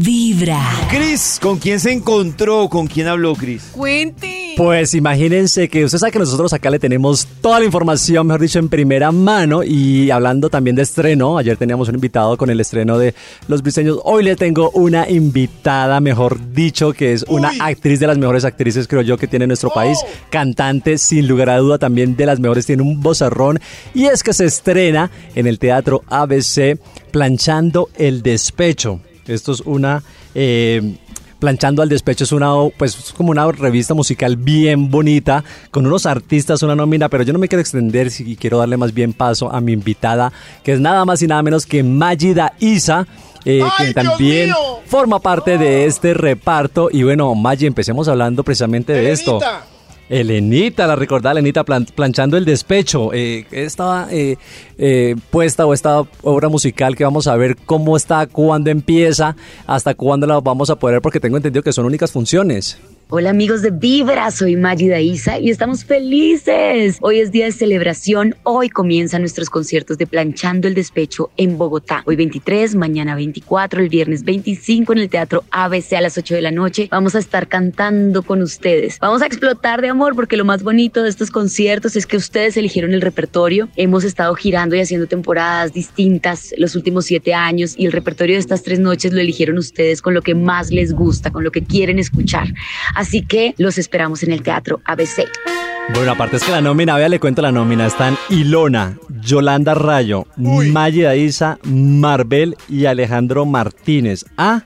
Vibra. Cris, ¿con quién se encontró? ¿Con quién habló Cris? Cuente. Pues imagínense que usted sabe que nosotros acá le tenemos toda la información, mejor dicho, en primera mano. Y hablando también de estreno, ayer teníamos un invitado con el estreno de Los Briseños. Hoy le tengo una invitada, mejor dicho, que es una actriz de las mejores actrices, creo yo, que tiene nuestro país. Cantante, sin lugar a duda, también de las mejores, tiene un vozarrón. Y es que se estrena en el Teatro ABC Planchando el Despecho. Esto es una... Eh, Planchando al Despecho es una, pues, como una revista musical bien bonita, con unos artistas, una nómina, pero yo no me quiero extender y quiero darle más bien paso a mi invitada, que es nada más y nada menos que Magida Isa. Eh, que también forma parte de este reparto. Y bueno, Maggi, empecemos hablando precisamente de esto. Elenita, la recordada Elenita planchando el despecho. Eh, esta eh, eh, puesta o esta obra musical que vamos a ver cómo está, cuándo empieza, hasta cuándo la vamos a poder, porque tengo entendido que son únicas funciones. Hola amigos de Vibra, soy Magida Isa y estamos felices. Hoy es día de celebración, hoy comienzan nuestros conciertos de Planchando el Despecho en Bogotá. Hoy 23, mañana 24, el viernes 25 en el Teatro ABC a las 8 de la noche. Vamos a estar cantando con ustedes. Vamos a explotar de amor porque lo más bonito de estos conciertos es que ustedes eligieron el repertorio. Hemos estado girando y haciendo temporadas distintas los últimos siete años y el repertorio de estas tres noches lo eligieron ustedes con lo que más les gusta, con lo que quieren escuchar. Así que los esperamos en el Teatro ABC. Bueno, aparte es que la nómina, vea, le cuento la nómina. Están Ilona, Yolanda Rayo, Maya Isa, Marbel y Alejandro Martínez. Ah,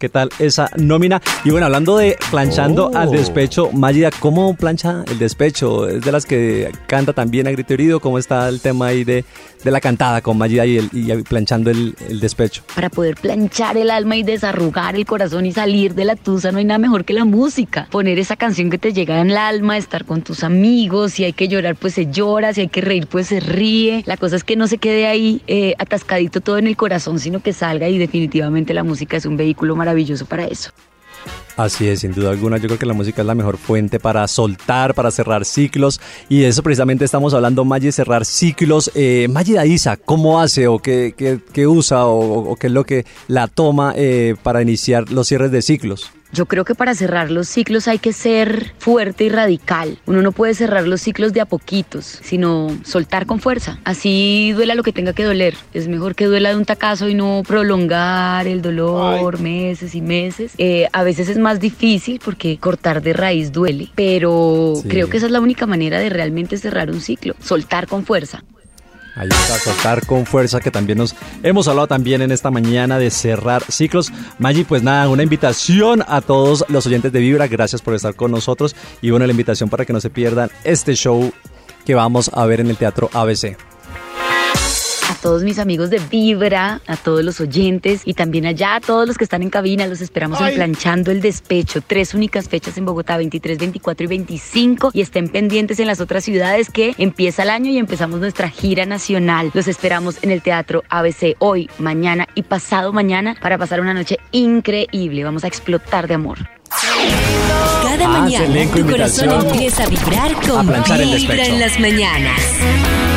¿Qué tal esa nómina? Y bueno, hablando de planchando al oh. despecho, Magida, ¿cómo plancha el despecho? ¿Es de las que canta también a grito herido? ¿Cómo está el tema ahí de, de la cantada con Magida y, el, planchando el, el, despecho? Para poder planchar el alma y desarrugar el corazón y salir de la tusa, no hay nada mejor que la música. Poner esa canción que te llega en el alma, estar con tus amigos, si hay que llorar, pues se llora, si hay que reír, pues se ríe. La cosa es que no se quede ahí eh, atascadito todo en el corazón, sino que salga y definitivamente la música es un vehículo maravilloso maravilloso para eso. Así es, sin duda alguna. Yo creo que la música es la mejor fuente para soltar, para cerrar ciclos. Y de eso precisamente estamos hablando, Maggi, cerrar ciclos. Eh, Maggi Daiza, ¿cómo hace o qué, qué, usa o, qué es lo que la toma eh, para iniciar los cierres de ciclos? Yo creo que para cerrar los ciclos hay que ser fuerte y radical. Uno no puede cerrar los ciclos de a poquitos, sino soltar con fuerza. Así duela lo que tenga que doler. Es mejor que duela de un tacazo y no prolongar el dolor meses y meses. Eh, a veces es más difícil porque cortar de raíz duele, pero creo que esa es la única manera de realmente cerrar un ciclo. Soltar con fuerza. Ahí está, soltar con fuerza, que también nos hemos hablado también en esta mañana de cerrar ciclos. Maggi, pues nada, una invitación a todos los oyentes de Vibra, gracias por estar con nosotros. Y bueno, la invitación para que no se pierdan este show que vamos a ver en el Teatro ABC todos mis amigos de Vibra, a todos los oyentes y también allá a todos los que están en cabina. Los esperamos en Planchando el Despecho. Tres únicas fechas en Bogotá, 23, 24 y 25. Y estén pendientes en las otras ciudades que empieza el año y empezamos nuestra gira nacional. Los esperamos en el Teatro ABC hoy, mañana y pasado mañana para pasar una noche increíble. Vamos a explotar de amor. Cada ah, mañana tu corazón empieza a vibrar con Vibra en las mañanas.